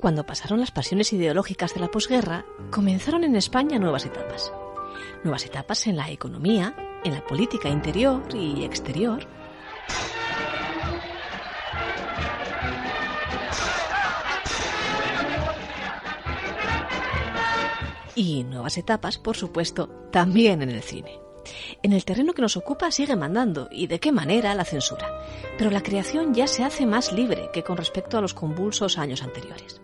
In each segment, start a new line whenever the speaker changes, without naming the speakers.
Cuando pasaron las pasiones ideológicas de la posguerra, comenzaron en España nuevas etapas. Nuevas etapas en la economía, en la política interior y exterior. Y nuevas etapas, por supuesto, también en el cine. En el terreno que nos ocupa sigue mandando, y de qué manera, la censura. Pero la creación ya se hace más libre que con respecto a los convulsos años anteriores.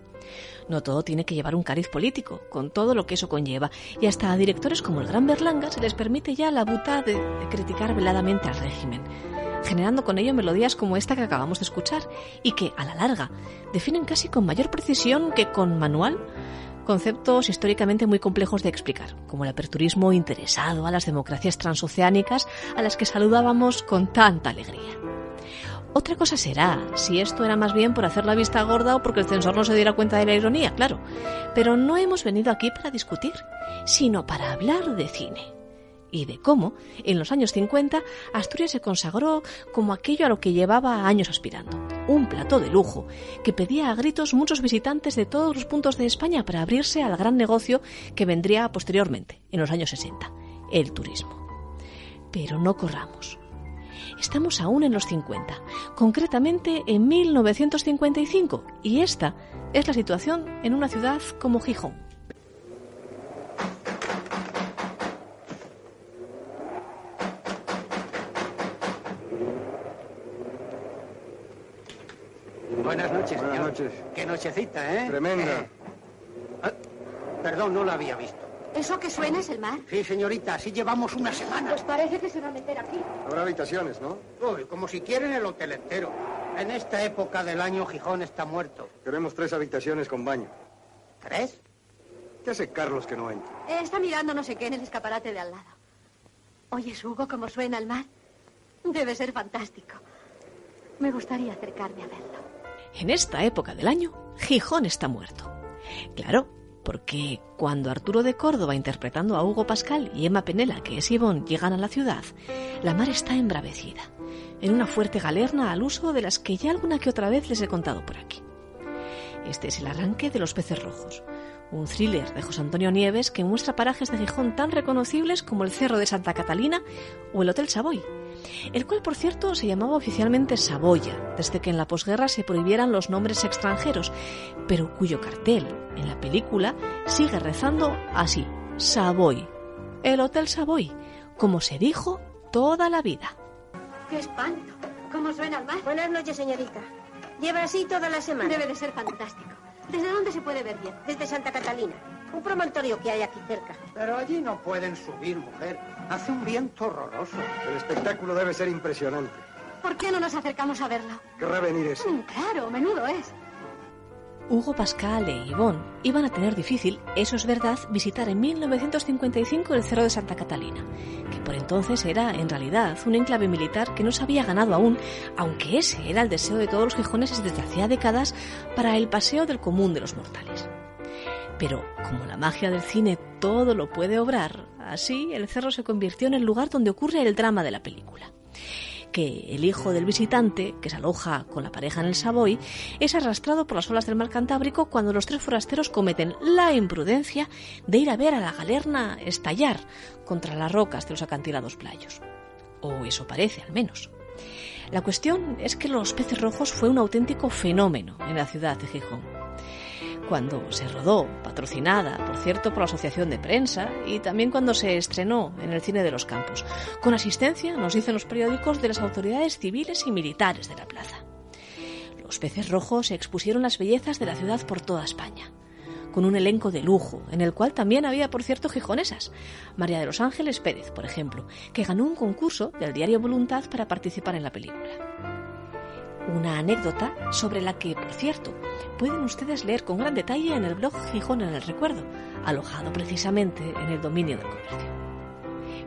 No todo tiene que llevar un cariz político, con todo lo que eso conlleva, y hasta a directores como el Gran Berlanga se les permite ya la buta de, de criticar veladamente al régimen, generando con ello melodías como esta que acabamos de escuchar, y que, a la larga, definen casi con mayor precisión que con manual conceptos históricamente muy complejos de explicar, como el aperturismo interesado a las democracias transoceánicas a las que saludábamos con tanta alegría. Otra cosa será si esto era más bien por hacer la vista gorda o porque el censor no se diera cuenta de la ironía, claro. Pero no hemos venido aquí para discutir, sino para hablar de cine y de cómo, en los años 50, Asturias se consagró como aquello a lo que llevaba años aspirando. Un plató de lujo que pedía a gritos muchos visitantes de todos los puntos de España para abrirse al gran negocio que vendría posteriormente, en los años 60, el turismo. Pero no corramos. Estamos aún en los 50, concretamente en 1955, y esta es la situación en una ciudad como Gijón.
Buenas noches,
Buenas
señor.
noches.
Qué nochecita, ¿eh?
Tremenda.
Eh, ah, perdón, no la había visto.
¿Eso que suena es el mar?
Sí, señorita, así llevamos una semana.
Pues parece que se va a meter aquí.
Habrá habitaciones, ¿no?
Uy, como si quieren el hotel entero. En esta época del año Gijón está muerto.
Queremos tres habitaciones con baño.
¿Tres?
¿Qué hace Carlos que no entra?
Eh, está mirando no sé qué en el escaparate de al lado. ¿Oyes, Hugo, cómo suena el mar? Debe ser fantástico. Me gustaría acercarme a verlo.
En esta época del año, Gijón está muerto. Claro, porque cuando Arturo de Córdoba interpretando a Hugo Pascal y Emma Penela, que es Ivonne, llegan a la ciudad, la mar está embravecida, en una fuerte galerna al uso de las que ya alguna que otra vez les he contado por aquí. Este es el arranque de Los peces rojos, un thriller de José Antonio Nieves que muestra parajes de Gijón tan reconocibles como el Cerro de Santa Catalina o el Hotel Savoy, el cual, por cierto, se llamaba oficialmente Saboya, desde que en la posguerra se prohibieran los nombres extranjeros, pero cuyo cartel en la película sigue rezando así, Savoy, el Hotel Savoy, como se dijo toda la vida.
¡Qué espanto! ¿Cómo suena el mar?
Buenas noches, señorita. Lleva así toda la semana.
Debe de ser fantástico. ¿Desde dónde se puede ver bien?
Desde Santa Catalina, un promontorio que hay aquí cerca.
Pero allí no pueden subir, mujer. Hace un viento horroroso.
El espectáculo debe ser impresionante.
¿Por qué no nos acercamos a verlo?
Querrá venir ese.
Mm, claro, menudo es.
Hugo Pascal e Yvonne iban a tener difícil, eso es verdad, visitar en 1955 el Cerro de Santa Catalina, que por entonces era en realidad un enclave militar que no se había ganado aún, aunque ese era el deseo de todos los gijoneses desde hacía décadas para el paseo del común de los mortales. Pero como la magia del cine todo lo puede obrar, así el cerro se convirtió en el lugar donde ocurre el drama de la película que el hijo del visitante, que se aloja con la pareja en el Savoy, es arrastrado por las olas del mar Cantábrico cuando los tres forasteros cometen la imprudencia de ir a ver a la galerna estallar contra las rocas de los acantilados playos. O eso parece, al menos. La cuestión es que Los Peces Rojos fue un auténtico fenómeno en la ciudad de Gijón cuando se rodó, patrocinada, por cierto, por la Asociación de Prensa, y también cuando se estrenó en el Cine de los Campos, con asistencia, nos dicen los periódicos, de las autoridades civiles y militares de la plaza. Los peces rojos expusieron las bellezas de la ciudad por toda España, con un elenco de lujo, en el cual también había, por cierto, gijonesas. María de los Ángeles Pérez, por ejemplo, que ganó un concurso del diario Voluntad para participar en la película una anécdota sobre la que, por cierto, pueden ustedes leer con gran detalle en el blog Gijón en el Recuerdo, alojado precisamente en el dominio del comercio.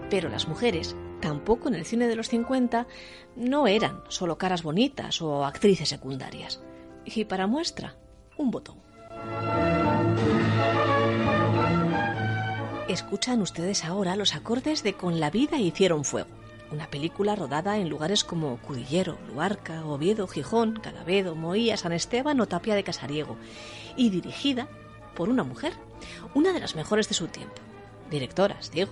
Pero las mujeres, tampoco en el cine de los 50, no eran solo caras bonitas o actrices secundarias. Y para muestra, un botón. Escuchan ustedes ahora los acordes de Con la vida hicieron fuego una película rodada en lugares como Cudillero, Luarca, Oviedo, Gijón, Cadavedo, Moía, San Esteban o Tapia de Casariego, y dirigida por una mujer, una de las mejores de su tiempo. Directoras, digo.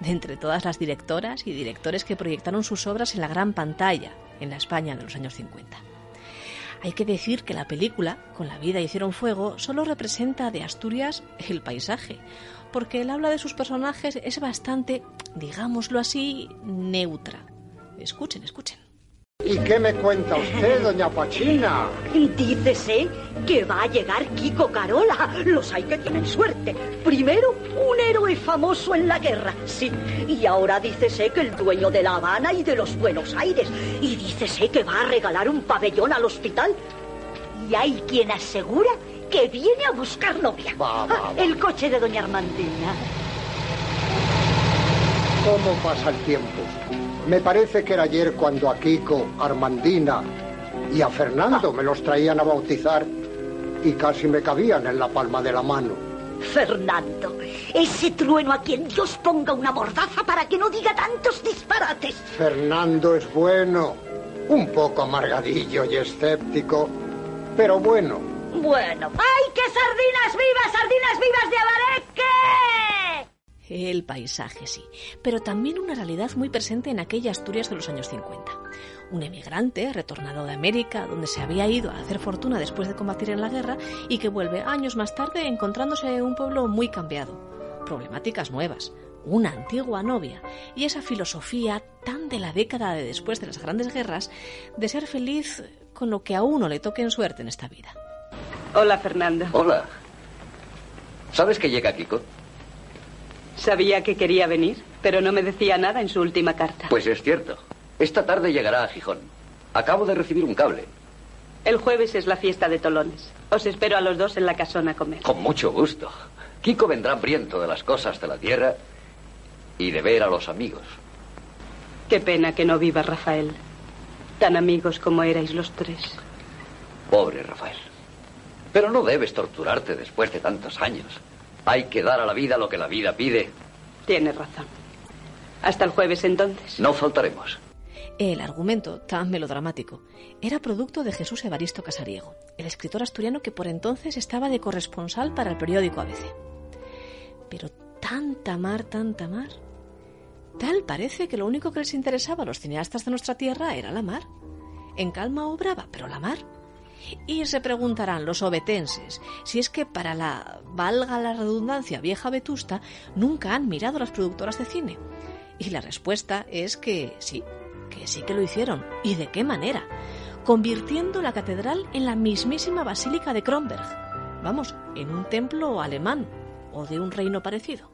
De entre todas las directoras y directores que proyectaron sus obras en la gran pantalla en la España de los años 50. Hay que decir que la película, con la vida hicieron fuego, solo representa de Asturias el paisaje, porque el habla de sus personajes es bastante, digámoslo así, neutra. Escuchen, escuchen.
¿Y qué me cuenta usted, doña Pachina?
Dícese que va a llegar Kiko Carola. Los hay que tienen suerte. Primero, un héroe famoso en la guerra, sí. Y ahora dícese que el dueño de La Habana y de los Buenos Aires. Y dícese que va a regalar un pabellón al hospital. Y hay quien asegura que viene a buscar novia.
Va, va, va.
El coche de doña Armandina.
¿Cómo pasa el tiempo? Me parece que era ayer cuando a Kiko, Armandina y a Fernando me los traían a bautizar y casi me cabían en la palma de la mano.
Fernando, ese trueno a quien Dios ponga una mordaza para que no diga tantos disparates.
Fernando es bueno, un poco amargadillo y escéptico, pero bueno.
Bueno, ¡ay, qué sardinas vivas, sardinas vivas de Abareque!
El paisaje, sí, pero también una realidad muy presente en aquella Asturias de los años 50. Un emigrante retornado de América, donde se había ido a hacer fortuna después de combatir en la guerra y que vuelve años más tarde encontrándose un pueblo muy cambiado. Problemáticas nuevas, una antigua novia y esa filosofía tan de la década de después de las grandes guerras de ser feliz con lo que a uno le toque en suerte en esta vida.
Hola, Fernando.
Hola. ¿Sabes que llega Kiko?
Sabía que quería venir, pero no me decía nada en su última carta.
Pues es cierto. Esta tarde llegará a Gijón. Acabo de recibir un cable.
El jueves es la fiesta de Tolones. Os espero a los dos en la casona a comer.
Con mucho gusto. Kiko vendrá hambriento de las cosas de la tierra y de ver a los amigos.
Qué pena que no viva Rafael. Tan amigos como erais los tres.
Pobre Rafael. Pero no debes torturarte después de tantos años. Hay que dar a la vida lo que la vida pide.
Tienes razón. Hasta el jueves entonces.
No faltaremos.
El argumento, tan melodramático, era producto de Jesús Evaristo Casariego, el escritor asturiano que por entonces estaba de corresponsal para el periódico ABC. Pero tanta mar, tanta mar. Tal parece que lo único que les interesaba a los cineastas de nuestra tierra era la mar. En calma obraba, pero la mar. Y se preguntarán los obetenses si es que para la, valga la redundancia, vieja vetusta, nunca han mirado las productoras de cine. Y la respuesta es que sí, que sí que lo hicieron. ¿Y de qué manera? Convirtiendo la catedral en la mismísima Basílica de Kronberg. Vamos, en un templo alemán o de un reino parecido.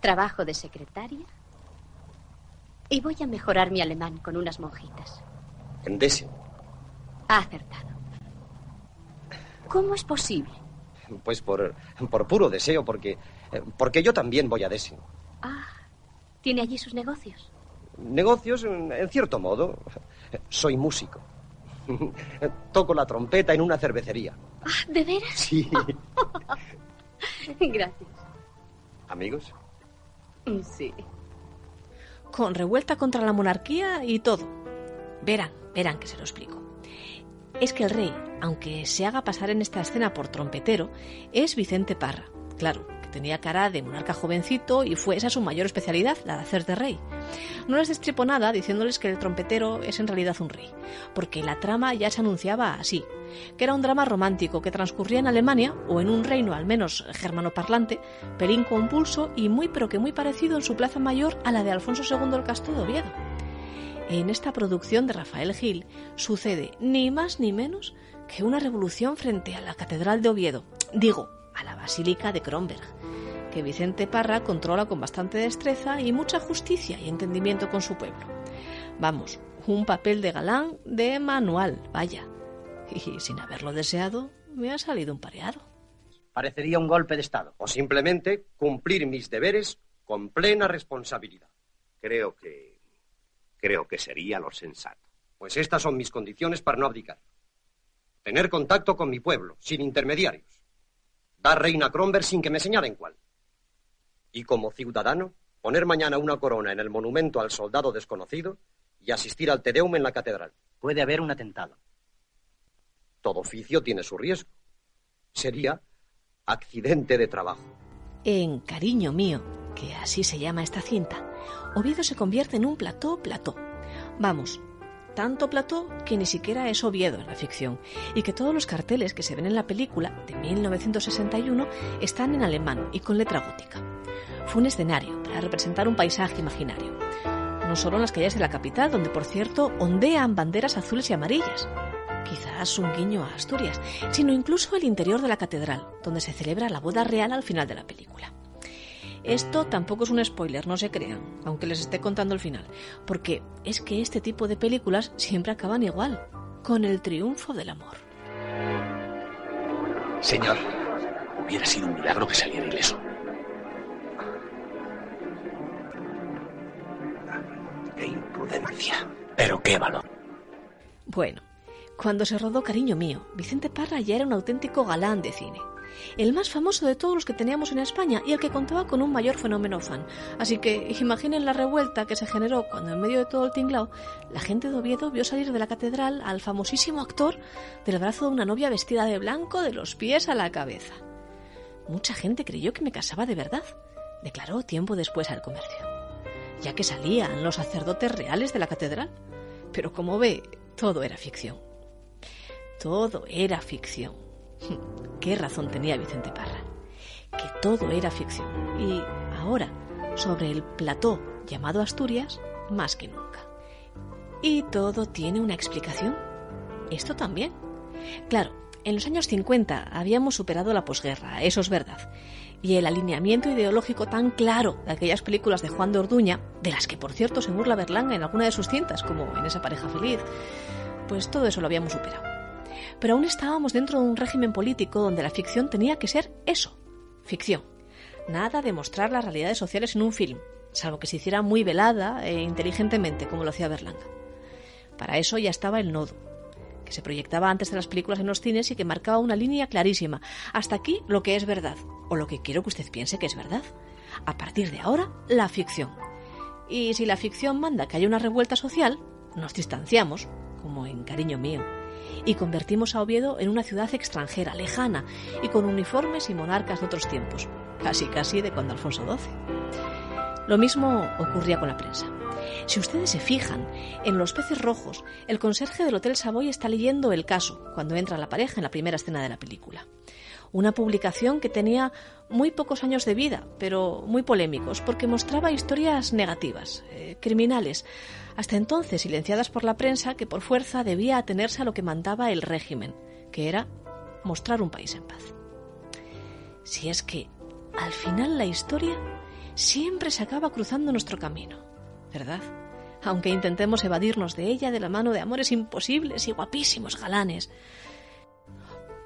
Trabajo de secretaria. Y voy a mejorar mi alemán con unas monjitas.
En décimo.
Ha acertado. ¿Cómo es posible?
Pues por, por puro deseo, porque, porque yo también voy a décimo.
Ah, ¿tiene allí sus negocios?
Negocios, en cierto modo. Soy músico. Toco la trompeta en una cervecería.
Ah, ¿De veras?
Sí.
Gracias.
¿Amigos?
Sí.
Con revuelta contra la monarquía y todo. Verán, verán que se lo explico. Es que el rey, aunque se haga pasar en esta escena por trompetero, es Vicente Parra. Claro, que tenía cara de monarca jovencito y fue esa su mayor especialidad, la de hacer de rey. No les destripo nada diciéndoles que el trompetero es en realidad un rey, porque la trama ya se anunciaba así, que era un drama romántico que transcurría en Alemania, o en un reino al menos germanoparlante, pelín compulso y muy pero que muy parecido en su plaza mayor a la de Alfonso II el Casto de Oviedo. En esta producción de Rafael Gil sucede ni más ni menos que una revolución frente a la Catedral de Oviedo, digo, a la Basílica de Kronberg, que Vicente Parra controla con bastante destreza y mucha justicia y entendimiento con su pueblo. Vamos, un papel de galán de manual, vaya. Y sin haberlo deseado, me ha salido un pareado.
Parecería un golpe de Estado. O simplemente cumplir mis deberes con plena responsabilidad.
Creo que. Creo que sería lo sensato.
Pues estas son mis condiciones para no abdicar. Tener contacto con mi pueblo, sin intermediarios. Dar reina a Kronberg sin que me señalen cuál. Y como ciudadano, poner mañana una corona en el monumento al soldado desconocido y asistir al Tedeum en la catedral.
Puede haber un atentado.
Todo oficio tiene su riesgo. Sería accidente de trabajo.
En Cariño mío, que así se llama esta cinta, Oviedo se convierte en un plató plató. Vamos, tanto plató que ni siquiera es Oviedo en la ficción, y que todos los carteles que se ven en la película de 1961 están en alemán y con letra gótica. Fue un escenario para representar un paisaje imaginario. No solo en las calles de la capital, donde por cierto ondean banderas azules y amarillas, quizás un guiño a Asturias, sino incluso el interior de la catedral, donde se celebra la boda real al final de la película. Esto tampoco es un spoiler, no se crean, aunque les esté contando el final, porque es que este tipo de películas siempre acaban igual, con el triunfo del amor.
Señor, hubiera sido un milagro que saliera ileso. ¡Qué imprudencia! Pero qué valor.
Bueno, cuando se rodó Cariño Mío, Vicente Parra ya era un auténtico galán de cine. El más famoso de todos los que teníamos en España y el que contaba con un mayor fenómeno fan. Así que imaginen la revuelta que se generó cuando en medio de todo el tinglao la gente de Oviedo vio salir de la catedral al famosísimo actor del brazo de una novia vestida de blanco de los pies a la cabeza. Mucha gente creyó que me casaba de verdad, declaró tiempo después al comercio, ya que salían los sacerdotes reales de la catedral. Pero como ve, todo era ficción. Todo era ficción. Qué razón tenía Vicente Parra. Que todo era ficción. Y ahora, sobre el plató llamado Asturias, más que nunca. Y todo tiene una explicación. Esto también. Claro, en los años 50 habíamos superado la posguerra, eso es verdad. Y el alineamiento ideológico tan claro de aquellas películas de Juan de Orduña, de las que por cierto se burla Berlanga en alguna de sus cintas, como en esa pareja feliz, pues todo eso lo habíamos superado pero aún estábamos dentro de un régimen político donde la ficción tenía que ser eso, ficción. Nada de mostrar las realidades sociales en un film, salvo que se hiciera muy velada e inteligentemente, como lo hacía Berlanga. Para eso ya estaba el nodo, que se proyectaba antes de las películas en los cines y que marcaba una línea clarísima. Hasta aquí lo que es verdad, o lo que quiero que usted piense que es verdad. A partir de ahora, la ficción. Y si la ficción manda que haya una revuelta social, nos distanciamos, como en Cariño mío y convertimos a Oviedo en una ciudad extranjera, lejana y con uniformes y monarcas de otros tiempos, casi casi de cuando Alfonso XII. Lo mismo ocurría con la prensa. Si ustedes se fijan, en Los peces rojos, el conserje del Hotel Savoy está leyendo el caso cuando entra la pareja en la primera escena de la película. Una publicación que tenía muy pocos años de vida, pero muy polémicos, porque mostraba historias negativas, eh, criminales, hasta entonces silenciadas por la prensa que por fuerza debía atenerse a lo que mandaba el régimen, que era mostrar un país en paz. Si es que, al final la historia siempre se acaba cruzando nuestro camino, ¿verdad? Aunque intentemos evadirnos de ella de la mano de amores imposibles y guapísimos galanes.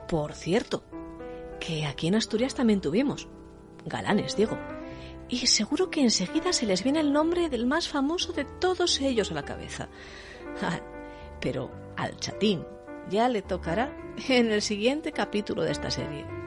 Por cierto, que aquí en Asturias también tuvimos. Galanes, digo y seguro que enseguida se les viene el nombre del más famoso de todos ellos a la cabeza. Ah, pero al chatín ya le tocará en el siguiente capítulo de esta serie.